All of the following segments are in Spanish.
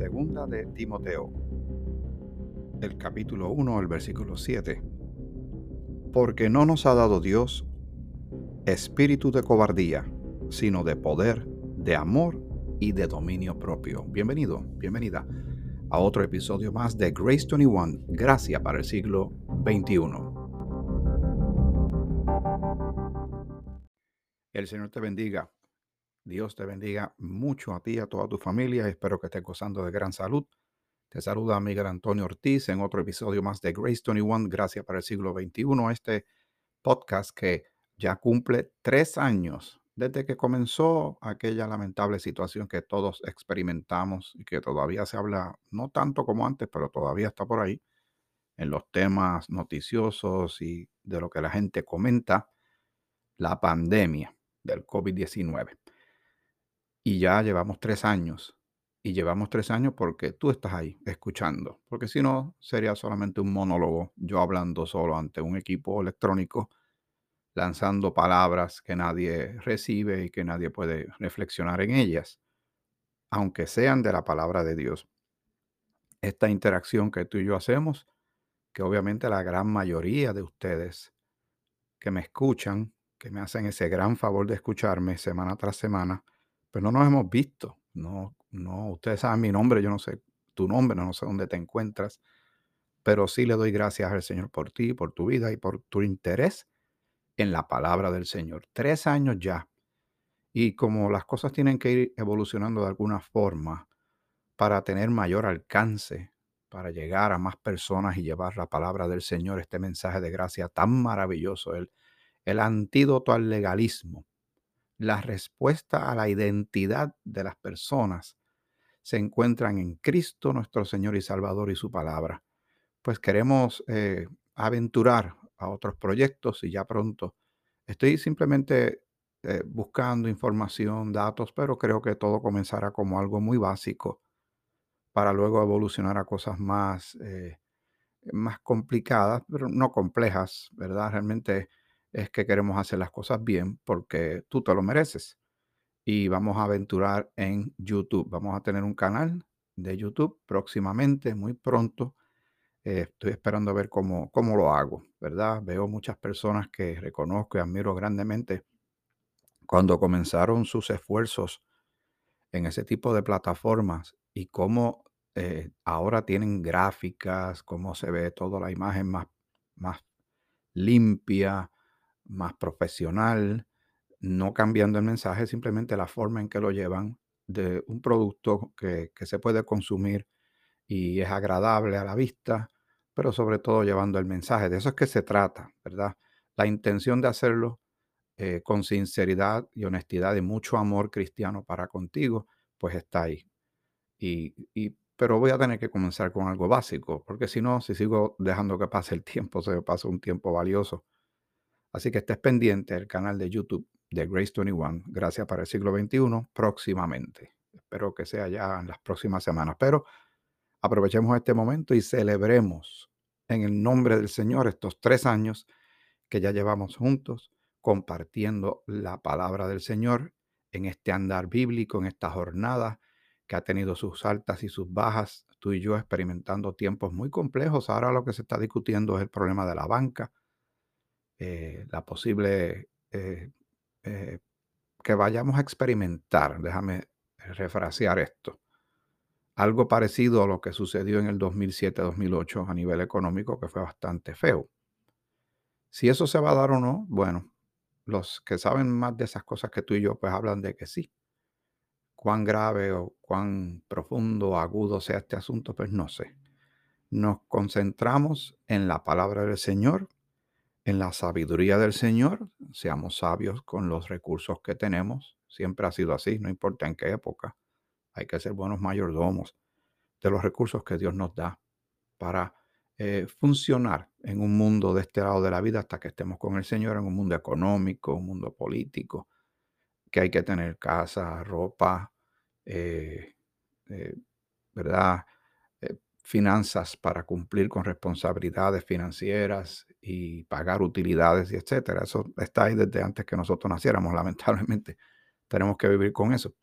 Segunda de Timoteo, el capítulo 1, el versículo 7. Porque no nos ha dado Dios espíritu de cobardía, sino de poder, de amor y de dominio propio. Bienvenido, bienvenida a otro episodio más de Grace 21, Gracia para el siglo XXI. El Señor te bendiga. Dios te bendiga mucho a ti y a toda tu familia. Espero que estés gozando de gran salud. Te saluda Miguel Antonio Ortiz en otro episodio más de Grace 21, Gracias para el siglo XXI. Este podcast que ya cumple tres años desde que comenzó aquella lamentable situación que todos experimentamos y que todavía se habla, no tanto como antes, pero todavía está por ahí, en los temas noticiosos y de lo que la gente comenta, la pandemia del COVID-19. Y ya llevamos tres años. Y llevamos tres años porque tú estás ahí escuchando. Porque si no, sería solamente un monólogo, yo hablando solo ante un equipo electrónico, lanzando palabras que nadie recibe y que nadie puede reflexionar en ellas, aunque sean de la palabra de Dios. Esta interacción que tú y yo hacemos, que obviamente la gran mayoría de ustedes que me escuchan, que me hacen ese gran favor de escucharme semana tras semana, pero no nos hemos visto. No, no, ustedes saben mi nombre, yo no sé tu nombre, no sé dónde te encuentras, pero sí le doy gracias al Señor por ti, por tu vida y por tu interés en la palabra del Señor. Tres años ya. Y como las cosas tienen que ir evolucionando de alguna forma para tener mayor alcance, para llegar a más personas y llevar la palabra del Señor, este mensaje de gracia tan maravilloso, el, el antídoto al legalismo, la respuesta a la identidad de las personas se encuentran en Cristo nuestro Señor y Salvador y su palabra. Pues queremos eh, aventurar a otros proyectos y ya pronto estoy simplemente eh, buscando información, datos, pero creo que todo comenzará como algo muy básico para luego evolucionar a cosas más, eh, más complicadas, pero no complejas, ¿verdad? Realmente es que queremos hacer las cosas bien porque tú te lo mereces. Y vamos a aventurar en YouTube. Vamos a tener un canal de YouTube próximamente, muy pronto. Eh, estoy esperando a ver cómo, cómo lo hago, ¿verdad? Veo muchas personas que reconozco y admiro grandemente cuando comenzaron sus esfuerzos en ese tipo de plataformas y cómo eh, ahora tienen gráficas, cómo se ve toda la imagen más, más limpia, más profesional, no cambiando el mensaje, simplemente la forma en que lo llevan de un producto que, se puede consumir y es agradable a la vista, pero sobre todo llevando el mensaje. De eso es que se trata, ¿verdad? La intención de hacerlo eh, con sinceridad y honestidad y mucho amor cristiano para contigo, pues está ahí. Y, y, pero voy a tener que comenzar con algo básico, porque si no, si sigo dejando que pase el tiempo, se me pasa un tiempo valioso Así que estés pendiente del canal de YouTube de Grace 21, Gracias para el siglo XXI, próximamente. Espero que sea ya en las próximas semanas. Pero aprovechemos este momento y celebremos en el nombre del Señor estos tres años que ya llevamos juntos compartiendo la palabra del Señor en este andar bíblico, en esta jornada que ha tenido sus altas y sus bajas, tú y yo experimentando tiempos muy complejos. Ahora lo que se está discutiendo es el problema de la banca, eh, la posible eh, eh, que vayamos a experimentar, déjame refrasear esto, algo parecido a lo que sucedió en el 2007-2008 a nivel económico, que fue bastante feo. Si eso se va a dar o no, bueno, los que saben más de esas cosas que tú y yo, pues hablan de que sí. Cuán grave o cuán profundo o agudo sea este asunto, pues no sé. Nos concentramos en la palabra del Señor en la sabiduría del Señor, seamos sabios con los recursos que tenemos. Siempre ha sido así, no importa en qué época. Hay que ser buenos mayordomos de los recursos que Dios nos da para eh, funcionar en un mundo de este lado de la vida hasta que estemos con el Señor, en un mundo económico, un mundo político, que hay que tener casa, ropa, eh, eh, ¿verdad? Finanzas para cumplir con responsabilidades financieras y pagar utilidades y etcétera. Eso está ahí desde antes que nosotros naciéramos, lamentablemente. Tenemos que vivir con eso.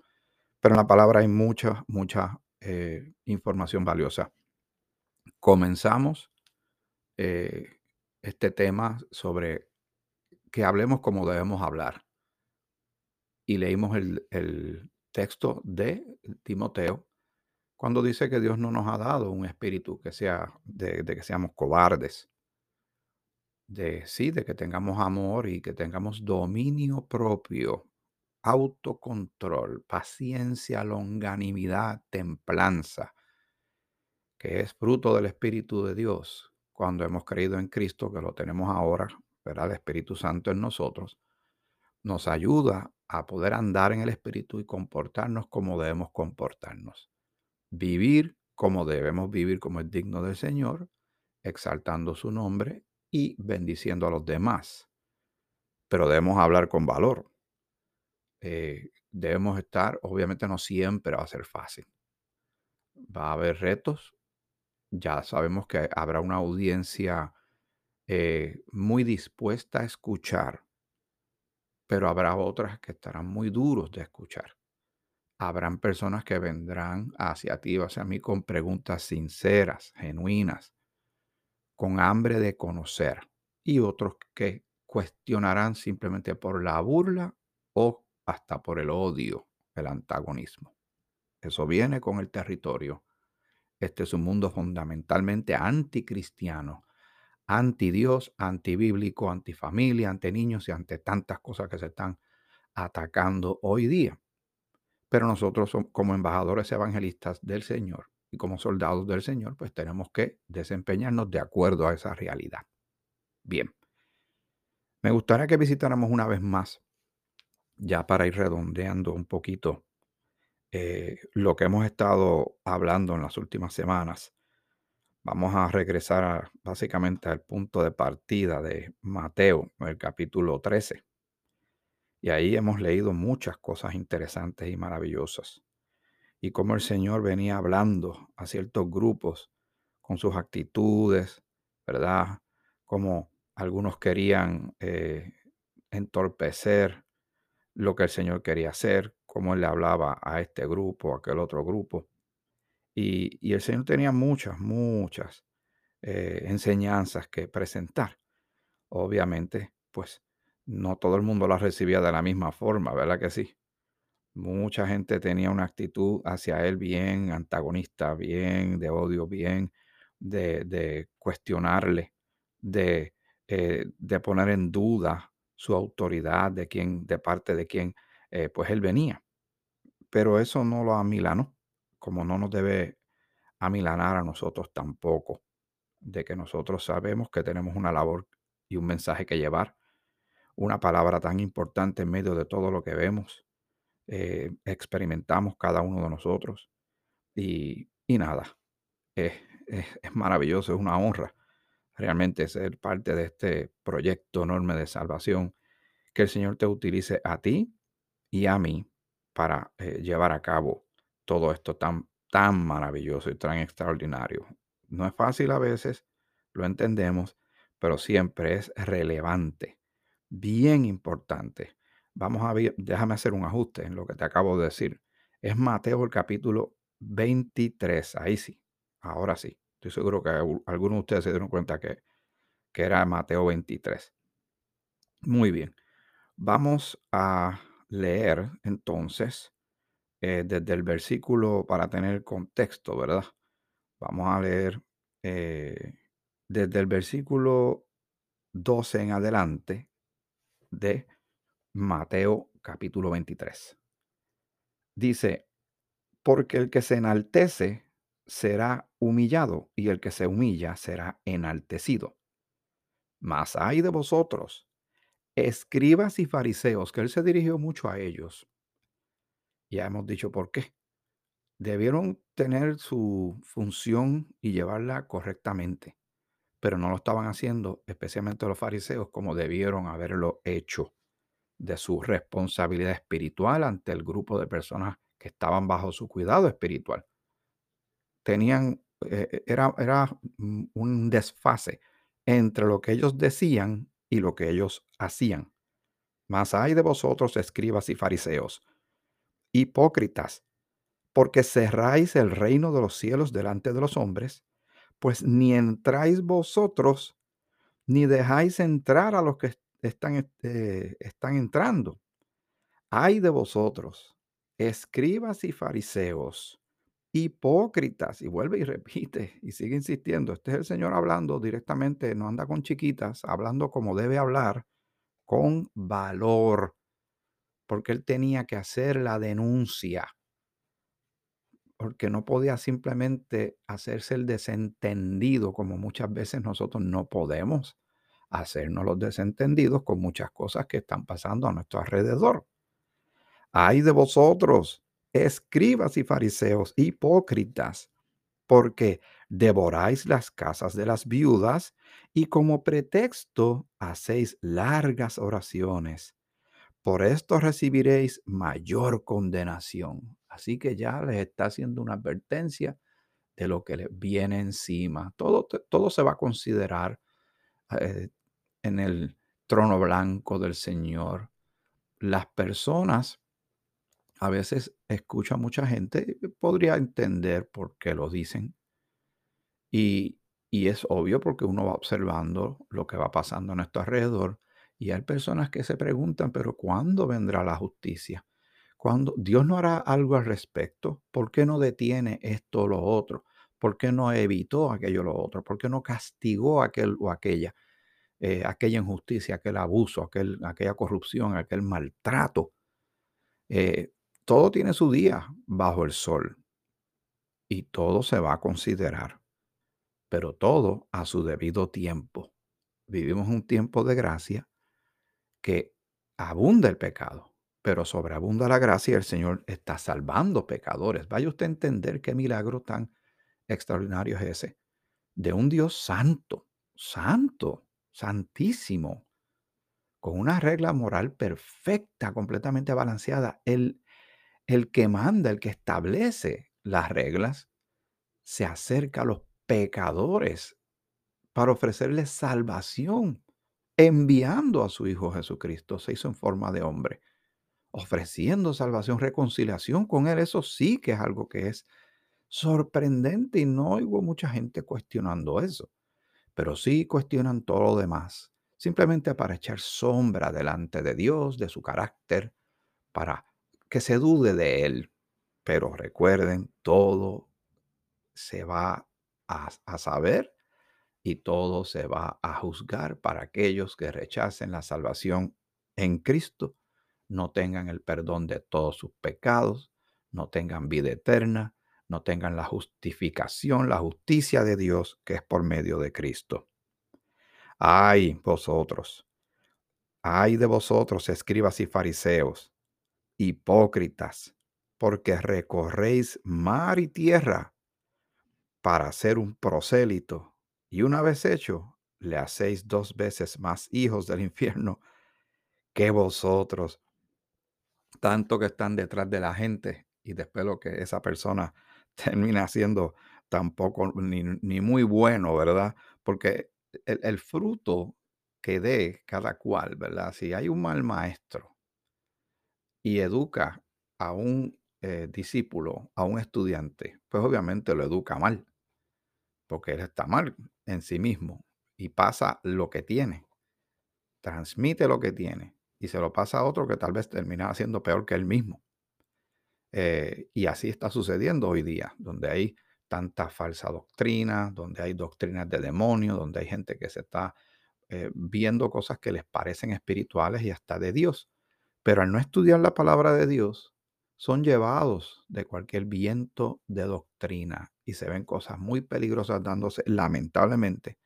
Pero en la palabra hay mucha, mucha eh, información valiosa. Comenzamos eh, este tema sobre que hablemos como debemos hablar. Y leímos el, el texto de Timoteo cuando dice que Dios no nos ha dado un espíritu que sea de, que seamos cobardes, de sí, de que tengamos amor y que tengamos dominio propio, autocontrol, paciencia, longanimidad, templanza, que es fruto del Espíritu de Dios cuando hemos creído en Cristo, que lo tenemos ahora, ¿verdad? El Espíritu Santo en nosotros, nos ayuda a poder andar en el Espíritu y comportarnos como debemos comportarnos. Vivir como debemos vivir, como es digno del Señor, exaltando su nombre y bendiciendo a los demás. Pero debemos hablar con valor. Eh, debemos estar, obviamente no siempre va a ser fácil. Va a haber retos. Ya sabemos que habrá una audiencia eh, muy dispuesta a escuchar, pero habrá otras que estarán muy duros de escuchar. Habrán personas que vendrán hacia ti, hacia mí, con preguntas sinceras, genuinas, con hambre de conocer, y otros que cuestionarán simplemente por la burla o hasta por el odio, el antagonismo. Eso viene con el territorio. Este es un mundo fundamentalmente anticristiano, anti Dios, antibíblico, antifamilia, ante niños y ante tantas cosas que se están atacando hoy día. Pero nosotros como embajadores evangelistas del Señor y como soldados del Señor, pues tenemos que desempeñarnos de acuerdo a esa realidad. Bien, me gustaría que visitáramos una vez más, ya para ir redondeando un poquito eh, lo que hemos estado hablando en las últimas semanas. Vamos a regresar básicamente al punto de partida de Mateo, el capítulo 13. Y ahí hemos leído muchas cosas interesantes y maravillosas. Y cómo el Señor venía hablando a ciertos grupos con sus actitudes, ¿verdad? Como algunos querían eh, entorpecer lo que el Señor quería hacer, cómo Él le hablaba a este grupo, a aquel otro grupo. Y, y el Señor tenía muchas, muchas eh, enseñanzas que presentar. Obviamente, pues no todo el mundo las recibía de la misma forma, ¿verdad que sí? Mucha gente tenía una actitud hacia él bien antagonista, bien de odio, bien de, de cuestionarle, de, eh, de poner en duda su autoridad, de quién, de parte de quién, eh, pues él venía. Pero eso no lo amilanó, como no nos debe amilanar a nosotros tampoco, de que nosotros sabemos que tenemos una labor y un mensaje que llevar una palabra tan importante en medio de todo lo que vemos, eh, experimentamos cada uno de nosotros. Y, y nada, es, maravilloso, es una honra realmente ser parte de este proyecto enorme de salvación. Que el Señor te utilice a ti y a mí para eh, llevar a cabo todo esto tan, tan maravilloso y tan extraordinario. No es fácil a veces, lo entendemos, pero siempre es relevante bien importante. Vamos a ver, déjame hacer un ajuste en lo que te acabo de decir. Es Mateo el capítulo 23. Ahí sí, ahora sí. Estoy seguro que algunos de ustedes se dieron cuenta que, que era Mateo 23. Muy bien. Vamos a leer entonces eh, desde el versículo para tener contexto, ¿verdad? Vamos a leer eh, desde el versículo 12 en adelante de Mateo capítulo 23. Dice, porque el que se enaltece será humillado y el que se humilla será enaltecido. Mas hay de vosotros, escribas y fariseos, que él se dirigió mucho a ellos. Ya hemos dicho por qué. Debieron tener su función y llevarla correctamente pero no lo estaban haciendo, especialmente los fariseos, como debieron haberlo hecho de su responsabilidad espiritual ante el grupo de personas que estaban bajo su cuidado espiritual. Tenían, eh, era, era un desfase entre lo que ellos decían y lo que ellos hacían. Mas hay de vosotros, escribas y fariseos, hipócritas, porque cerráis el reino de los cielos delante de los hombres, pues ni entráis vosotros, ni dejáis entrar a los que están, eh, están entrando. Ay de vosotros, escribas y fariseos, hipócritas, y vuelve y repite y sigue insistiendo. Este es el Señor hablando directamente, no anda con chiquitas, hablando como debe hablar, con valor, porque él tenía que hacer la denuncia, porque no podía simplemente hacerse el desentendido, como muchas veces nosotros no podemos hacernos los desentendidos con muchas cosas que están pasando a nuestro alrededor. Ay de vosotros, escribas y fariseos, hipócritas, porque devoráis las casas de las viudas y como pretexto hacéis largas oraciones. Por esto recibiréis mayor condenación. Así que ya les está haciendo una advertencia de lo que les viene encima. Todo, todo se va a considerar eh, en el trono blanco del Señor. Las personas a veces escucha a mucha gente, podría entender por qué lo dicen. Y, y es obvio porque uno va observando lo que va pasando a nuestro alrededor. Y hay personas que se preguntan, pero ¿cuándo vendrá la justicia? ¿Cuándo Dios no hará algo al respecto? ¿Por qué no detiene esto o lo otro? ¿Por qué no evitó aquello o lo otro? ¿Por qué no castigó aquel o aquella? Eh, aquella injusticia, aquel abuso, aquel, aquella corrupción, aquel maltrato. Eh, todo tiene su día bajo el sol y todo se va a considerar, pero todo a su debido tiempo. Vivimos un tiempo de gracia que abunda el pecado, pero sobreabunda la gracia y el Señor está salvando pecadores. Vaya usted a entender qué milagro tan extraordinario es ese. De un Dios santo, santo, santísimo, con una regla moral perfecta, completamente balanceada. Él el que manda, el que establece las reglas, se acerca a los pecadores para ofrecerles salvación, enviando a su Hijo Jesucristo, se hizo en forma de hombre, ofreciendo salvación, reconciliación con Él. Eso sí que es algo que es sorprendente y no oigo mucha gente cuestionando eso, pero sí cuestionan todo lo demás, simplemente para echar sombra delante de Dios, de su carácter, para que se dude de él. Pero recuerden, todo se va a, saber y todo se va a juzgar para aquellos que rechacen la salvación en Cristo, no tengan el perdón de todos sus pecados, no tengan vida eterna, no tengan la justificación, la justicia de Dios que es por medio de Cristo. Ay, vosotros, ay de vosotros, escribas y fariseos, hipócritas, porque recorréis mar y tierra para hacer un prosélito, y una vez hecho, le hacéis dos veces más hijos del infierno que vosotros, tanto que están detrás de la gente, y después lo que esa persona termina siendo tampoco ni, ni muy bueno, ¿verdad? Porque el, el fruto que dé cada cual, ¿verdad? Si hay un mal maestro, y educa a un eh, discípulo, a un estudiante, pues obviamente lo educa mal, porque él está mal en sí mismo y pasa lo que tiene, transmite lo que tiene y se lo pasa a otro que tal vez termina siendo peor que él mismo. Eh, y así está sucediendo hoy día, donde hay tanta falsa doctrina, donde hay doctrinas de demonio, donde hay gente que se está eh, viendo cosas que les parecen espirituales y hasta de Dios pero al no estudiar la palabra de Dios, son llevados de cualquier viento de doctrina y se ven cosas muy peligrosas dándose, lamentablemente,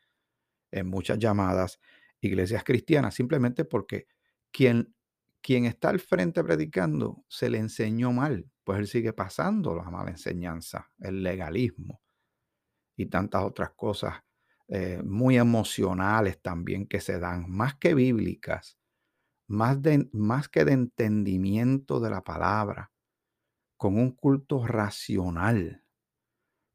en muchas llamadas iglesias cristianas, simplemente porque quien, quien está al frente predicando se le enseñó mal, pues él sigue pasando la mala enseñanza, el legalismo y tantas otras cosas eh, muy emocionales también que se dan, más que bíblicas más, de, más que de entendimiento de la palabra, con un culto racional,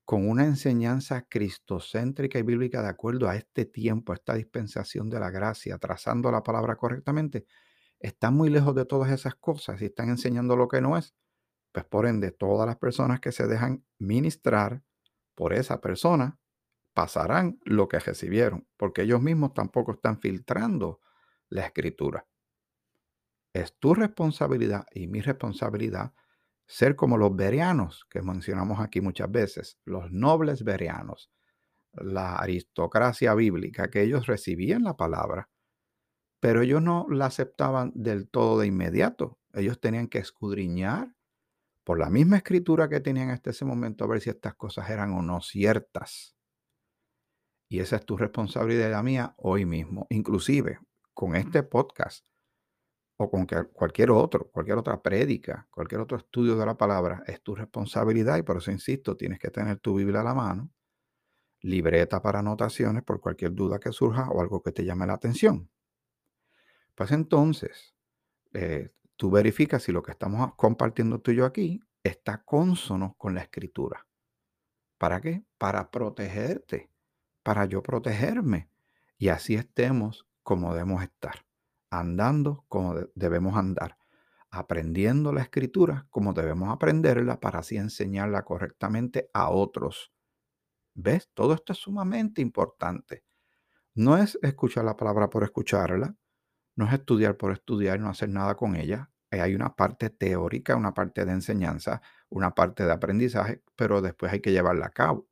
con una enseñanza cristocéntrica y bíblica de acuerdo a este tiempo, a esta dispensación de la gracia, trazando la palabra correctamente, están muy lejos de todas esas cosas y están enseñando lo que no es, Pues por ende, todas las personas que se dejan ministrar por esa persona pasarán lo que recibieron, porque ellos mismos tampoco están filtrando la escritura. Es tu responsabilidad y mi responsabilidad ser como los berianos que mencionamos aquí muchas veces, los nobles berianos, la aristocracia bíblica, que ellos recibían la palabra, pero ellos no la aceptaban del todo de inmediato. Ellos tenían que escudriñar por la misma escritura que tenían hasta ese momento a ver si estas cosas eran o no ciertas. Y esa es tu responsabilidad y la mía hoy mismo. Inclusive con este podcast o con cualquier otro, cualquier otra prédica, cualquier otro estudio de la palabra, es tu responsabilidad y por eso insisto, tienes que tener tu Biblia a la mano, libreta para anotaciones por cualquier duda que surja o algo que te llame la atención. Pues entonces, eh, tú verificas si lo que estamos compartiendo tú y yo aquí está consono con la escritura. ¿Para qué? Para protegerte para yo protegerme y así estemos como debemos estar, andando como debemos andar, aprendiendo la escritura como debemos aprenderla para así enseñarla correctamente a otros. ¿Ves? Todo esto es sumamente importante. No es escuchar la palabra por escucharla, no es estudiar por estudiar y no hacer nada con ella. Hay una parte teórica, una parte de enseñanza, una parte de aprendizaje, pero después hay que llevarla a cabo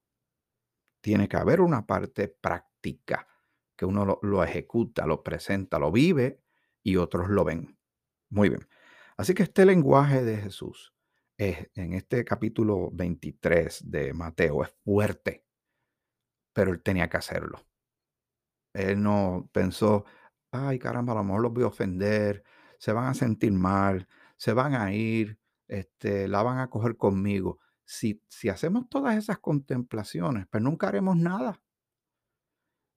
tiene que haber una parte práctica, que uno lo, ejecuta, lo presenta, lo vive y otros lo ven. Muy bien. Así que este lenguaje de Jesús es, en este capítulo 23 de Mateo es fuerte, pero él tenía que hacerlo. Él no pensó, ay caramba, a lo mejor los voy a ofender, se van a sentir mal, se van a ir, este, la van a coger conmigo si, hacemos todas esas contemplaciones, pues nunca haremos nada.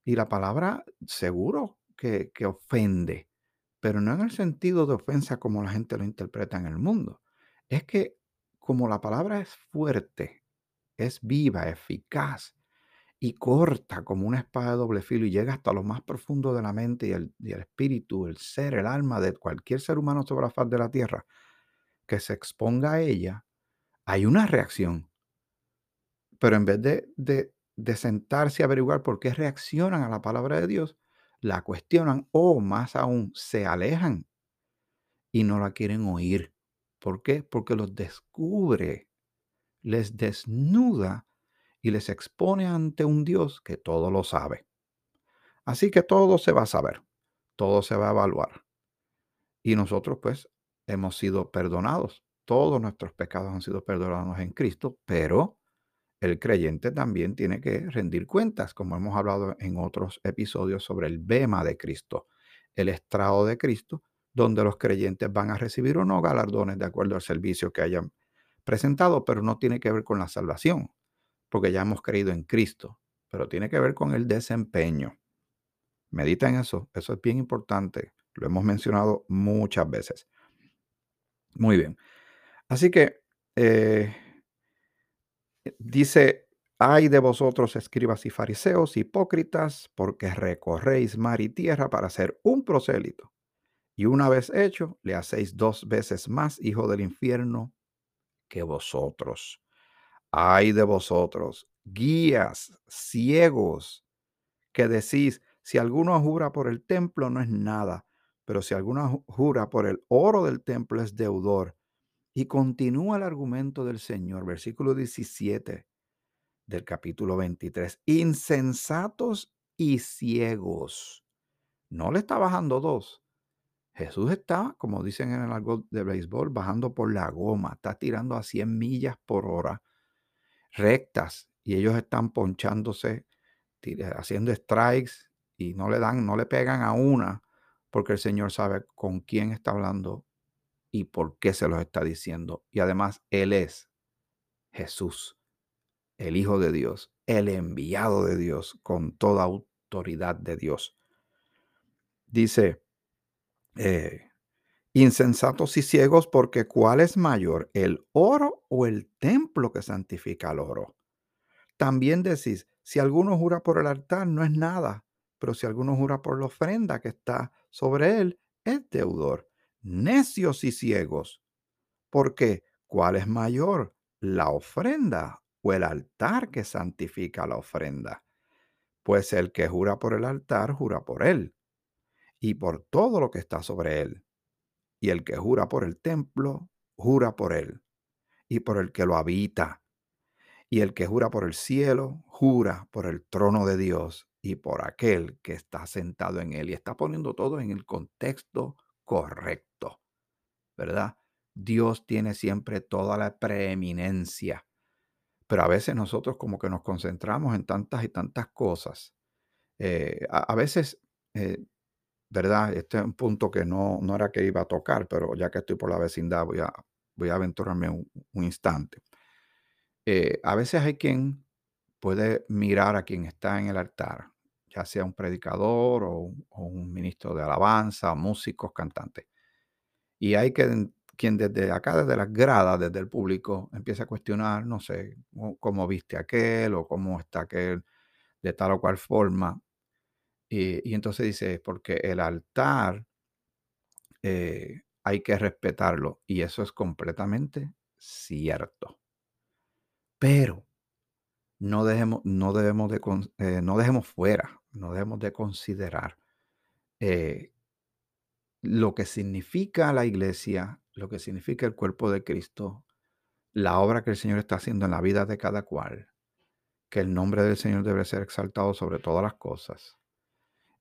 Y la palabra seguro que, que ofende, pero no en el sentido de ofensa como la gente lo interpreta en el mundo. Es que como la palabra es fuerte, es viva, eficaz y corta como una espada de doble filo y llega hasta lo más profundo de la mente y el, espíritu, el ser, el alma de cualquier ser humano sobre la faz de la tierra, que se exponga a ella, hay una reacción. Pero en vez de, de, sentarse a averiguar por qué reaccionan a la palabra de Dios, la cuestionan o más aún se alejan y no la quieren oír. ¿Por qué? Porque los descubre, les desnuda y les expone ante un Dios que todo lo sabe. Así que todo se va a saber, todo se va a evaluar. Y nosotros pues hemos sido perdonados todos nuestros pecados han sido perdonados en Cristo, pero el creyente también tiene que rendir cuentas, como hemos hablado en otros episodios sobre el bema de Cristo, el estrado de Cristo, donde los creyentes van a recibir o no galardones de acuerdo al servicio que hayan presentado, pero no tiene que ver con la salvación, porque ya hemos creído en Cristo, pero tiene que ver con el desempeño. Medita en eso, eso es bien importante, lo hemos mencionado muchas veces. Muy bien. Así que eh, dice, ay de vosotros escribas y fariseos, hipócritas, porque recorréis mar y tierra para hacer un prosélito. Y una vez hecho, le hacéis dos veces más hijo del infierno que vosotros. Ay de vosotros, guías, ciegos, que decís, si alguno jura por el templo no es nada, pero si alguno jura por el oro del templo es deudor. Y continúa el argumento del Señor, versículo 17 del capítulo 23. Insensatos y ciegos. No le está bajando dos. Jesús está, como dicen en el algo de béisbol, bajando por la goma, está tirando a 100 millas por hora, rectas, y ellos están ponchándose, haciendo strikes y no le dan, no le pegan a una, porque el Señor sabe con quién está hablando y por qué se los está diciendo. Y además, Él es Jesús, el Hijo de Dios, el enviado de Dios, con toda autoridad de Dios. Dice, eh, insensatos y ciegos, porque ¿cuál es mayor, el oro o el templo que santifica al oro? También decís, si alguno jura por el altar, no es nada, pero si alguno jura por la ofrenda que está sobre él, es deudor necios y ciegos. Porque ¿cuál es mayor, la ofrenda o el altar que santifica la ofrenda? Pues el que jura por el altar, jura por él y por todo lo que está sobre él. Y el que jura por el templo, jura por él y por el que lo habita. Y el que jura por el cielo, jura por el trono de Dios y por aquel que está sentado en él. Y está poniendo todo en el contexto correcto, ¿verdad? Dios tiene siempre toda la preeminencia. Pero a veces nosotros como que nos concentramos en tantas y tantas cosas. Eh, a, veces, eh, ¿verdad? Este es un punto que no, no era que iba a tocar, pero ya que estoy por la vecindad voy a, voy a aventurarme un, instante. Eh, a veces hay quien puede mirar a quien está en el altar, ya sea un predicador o, un ministro de alabanza, músicos, cantantes. Y hay quien desde acá, desde las gradas, desde el público, empieza a cuestionar, no sé, cómo viste aquel o cómo está aquel de tal o cual forma. Y, entonces dice, porque el altar eh, hay que respetarlo. Y eso es completamente cierto. Pero no dejemos, no debemos de, eh, no dejemos fuera, no debemos de considerar eh, lo que significa la iglesia, lo que significa el cuerpo de Cristo, la obra que el Señor está haciendo en la vida de cada cual, que el nombre del Señor debe ser exaltado sobre todas las cosas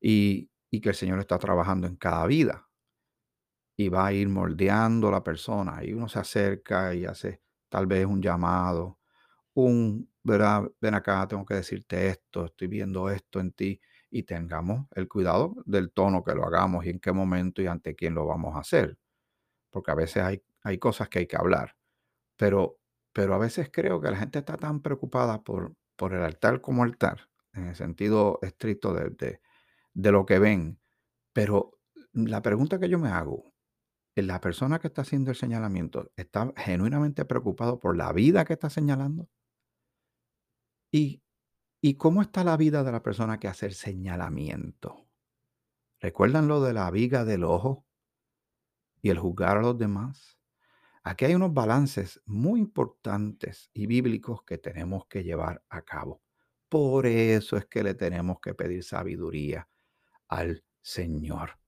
y, y que el Señor está trabajando en cada vida y va a ir moldeando la persona. Y uno se acerca y hace tal vez un llamado, un, Ven acá, tengo que decirte esto, estoy viendo esto en ti. Y tengamos el cuidado del tono que lo hagamos y en qué momento y ante quién lo vamos a hacer. Porque a veces hay, hay cosas que hay que hablar. Pero, pero a veces creo que la gente está tan preocupada por, por el altar como altar, en el sentido estricto de, de, de lo que ven. Pero la pregunta que yo me hago, la persona que está haciendo el señalamiento está genuinamente preocupado por la vida que está señalando. ¿Y, ¿Y cómo está la vida de la persona que hace el señalamiento? ¿Recuerdan lo de la viga del ojo y el juzgar a los demás? Aquí hay unos balances muy importantes y bíblicos que tenemos que llevar a cabo. Por eso es que le tenemos que pedir sabiduría al Señor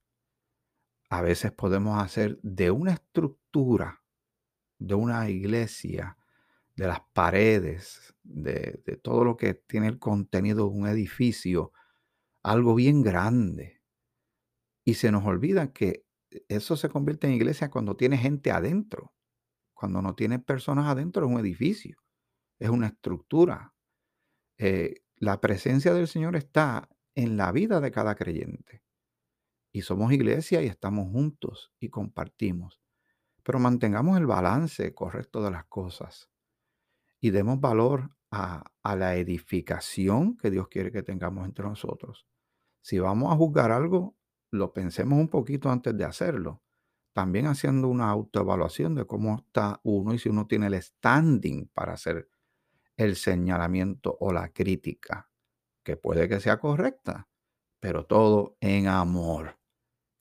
a veces podemos hacer de una estructura, de una iglesia, de las paredes, de, todo lo que tiene el contenido de un edificio, algo bien grande. Y se nos olvida que eso se convierte en iglesia cuando tiene gente adentro. Cuando no tiene personas adentro es un edificio, es una estructura. Eh, la presencia del Señor está en la vida de cada creyente y somos iglesia y estamos juntos y compartimos. Pero mantengamos el balance correcto de las cosas y demos valor a, la edificación que Dios quiere que tengamos entre nosotros. Si vamos a juzgar algo, lo pensemos un poquito antes de hacerlo. También haciendo una autoevaluación de cómo está uno y si uno tiene el standing para hacer el señalamiento o la crítica, que puede que sea correcta, pero todo en amor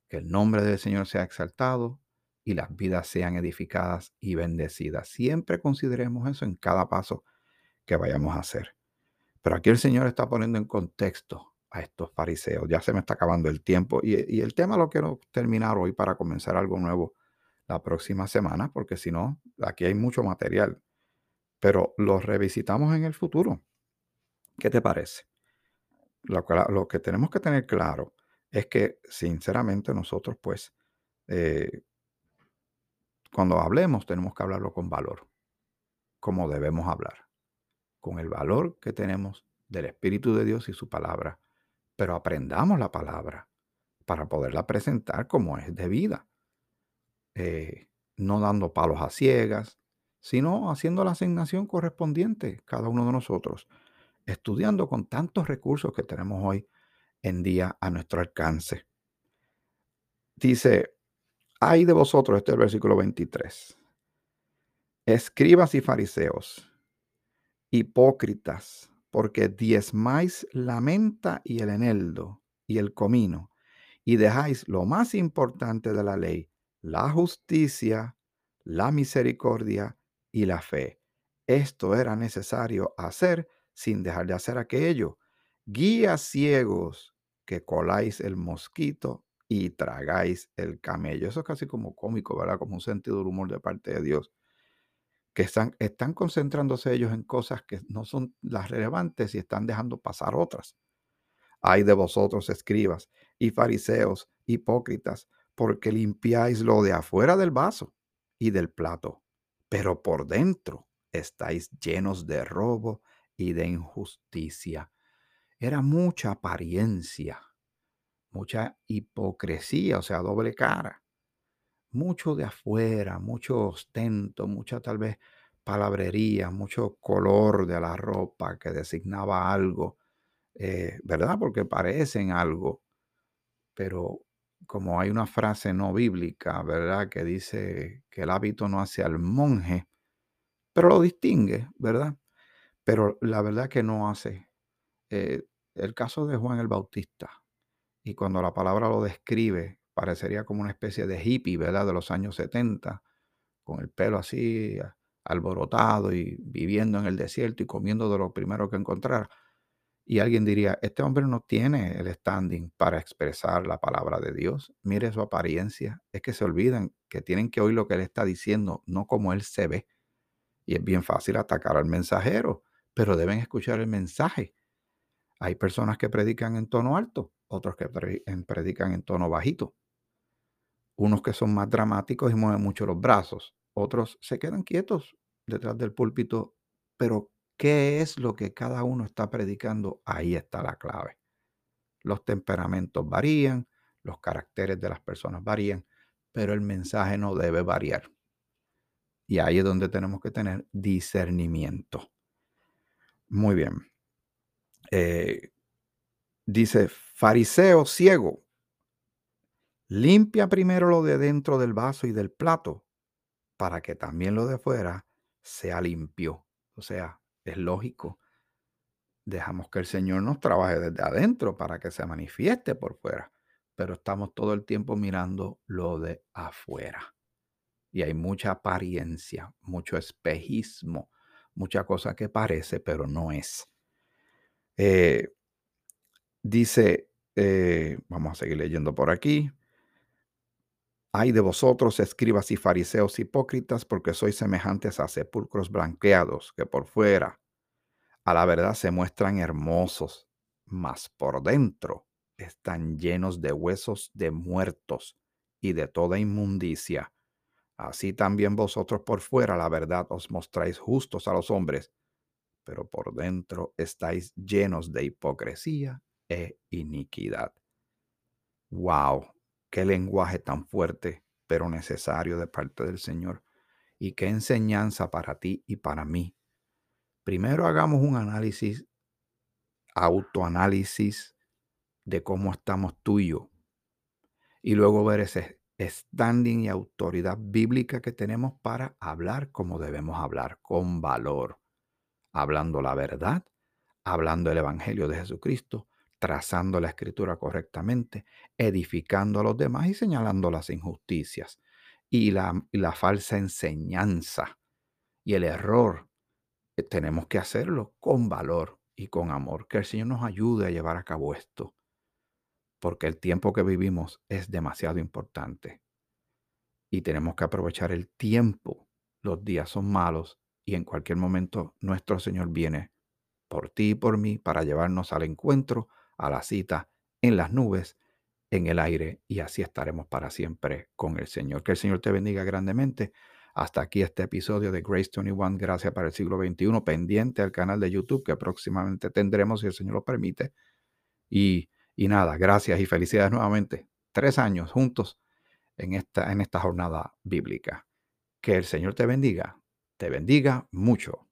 que el nombre del Señor sea exaltado y las vidas sean edificadas y bendecidas. Siempre consideremos eso en cada paso que vayamos a hacer. Pero aquí el Señor está poniendo en contexto a estos fariseos. Ya se me está acabando el tiempo y, el tema lo quiero terminar hoy para comenzar algo nuevo la próxima semana, porque si no, aquí hay mucho material. Pero lo revisitamos en el futuro. ¿Qué te parece? Lo, lo que tenemos que tener claro es que sinceramente nosotros pues eh, cuando hablemos tenemos que hablarlo con valor, como debemos hablar, con el valor que tenemos del Espíritu de Dios y su palabra, pero aprendamos la palabra para poderla presentar como es debida, eh, no dando palos a ciegas, sino haciendo la asignación correspondiente cada uno de nosotros, estudiando con tantos recursos que tenemos hoy en día a nuestro alcance. Dice, hay de vosotros, este es el versículo 23, escribas y fariseos, hipócritas, porque diezmáis la menta y el eneldo y el comino, y dejáis lo más importante de la ley, la justicia, la misericordia y la fe. Esto era necesario hacer sin dejar de hacer aquello. Guías ciegos que coláis el mosquito y tragáis el camello. Eso es casi como cómico, ¿verdad? Como un sentido del humor de parte de Dios. Que están, están concentrándose ellos en cosas que no son las relevantes y están dejando pasar otras. Hay de vosotros, escribas y fariseos, hipócritas, porque limpiáis lo de afuera del vaso y del plato, pero por dentro estáis llenos de robo y de injusticia. Era mucha apariencia, mucha hipocresía, o sea, doble cara. Mucho de afuera, mucho ostento, mucha tal vez palabrería, mucho color de la ropa que designaba algo, eh, ¿verdad? Porque parecen algo, pero como hay una frase no bíblica, ¿verdad? Que dice que el hábito no hace al monje, pero lo distingue, ¿verdad? Pero la verdad que no hace. Eh, el caso de Juan el Bautista, y cuando la palabra lo describe, parecería como una especie de hippie, ¿verdad? De los años 70, con el pelo así alborotado y viviendo en el desierto y comiendo de lo primero que encontrara. Y alguien diría, este hombre no tiene el standing para expresar la palabra de Dios. Mire su apariencia. Es que se olvidan que tienen que oír lo que él está diciendo, no como él se ve. Y es bien fácil atacar al mensajero, pero deben escuchar el mensaje. Hay personas que predican en tono alto, otros que predican en tono bajito. Unos que son más dramáticos y mueven mucho los brazos, otros se quedan quietos detrás del púlpito, pero ¿Qué es lo que cada uno está predicando? Ahí está la clave. Los temperamentos varían, los caracteres de las personas varían, pero el mensaje no debe variar. Y ahí es donde tenemos que tener discernimiento. Muy bien. Eh, dice, fariseo ciego, limpia primero lo de dentro del vaso y del plato para que también lo de fuera sea limpio. O sea, es lógico. Dejamos que el Señor nos trabaje desde adentro para que se manifieste por fuera, pero estamos todo el tiempo mirando lo de afuera. Y hay mucha apariencia, mucho espejismo, mucha cosa que parece, pero no es. Eh, dice, eh, vamos a seguir leyendo por aquí. Hay de vosotros, escribas y fariseos hipócritas, porque sois semejantes a sepulcros blanqueados, que por fuera a la verdad se muestran hermosos, mas por dentro están llenos de huesos de muertos y de toda inmundicia. Así también vosotros por fuera, la verdad, os mostráis justos a los hombres, pero por dentro estáis llenos de hipocresía e iniquidad. ¡Wow! Qué lenguaje tan fuerte, pero necesario de parte del Señor. Y qué enseñanza para ti y para mí. Primero hagamos un análisis, autoanálisis de cómo estamos tú y yo. Y luego ver ese standing y autoridad bíblica que tenemos para hablar como debemos hablar, con valor, hablando la verdad, hablando el Evangelio de Jesucristo, trazando la escritura correctamente, edificando a los demás y señalando las injusticias y la, la falsa enseñanza y el error. Eh, tenemos que hacerlo con valor y con amor. Que el Señor nos ayude a llevar a cabo esto, porque el tiempo que vivimos es demasiado importante y tenemos que aprovechar el tiempo. Los días son malos y en cualquier momento nuestro Señor viene por ti y por mí para llevarnos al encuentro a la cita en las nubes, en el aire, y así estaremos para siempre con el Señor. Que el Señor te bendiga grandemente. Hasta aquí este episodio de Grace 21, Gracias para el siglo XXI, pendiente al canal de YouTube que próximamente tendremos, si el Señor lo permite. Y, y nada, gracias y felicidades nuevamente. Tres años juntos en esta, en esta jornada bíblica. Que el Señor te bendiga, te bendiga mucho.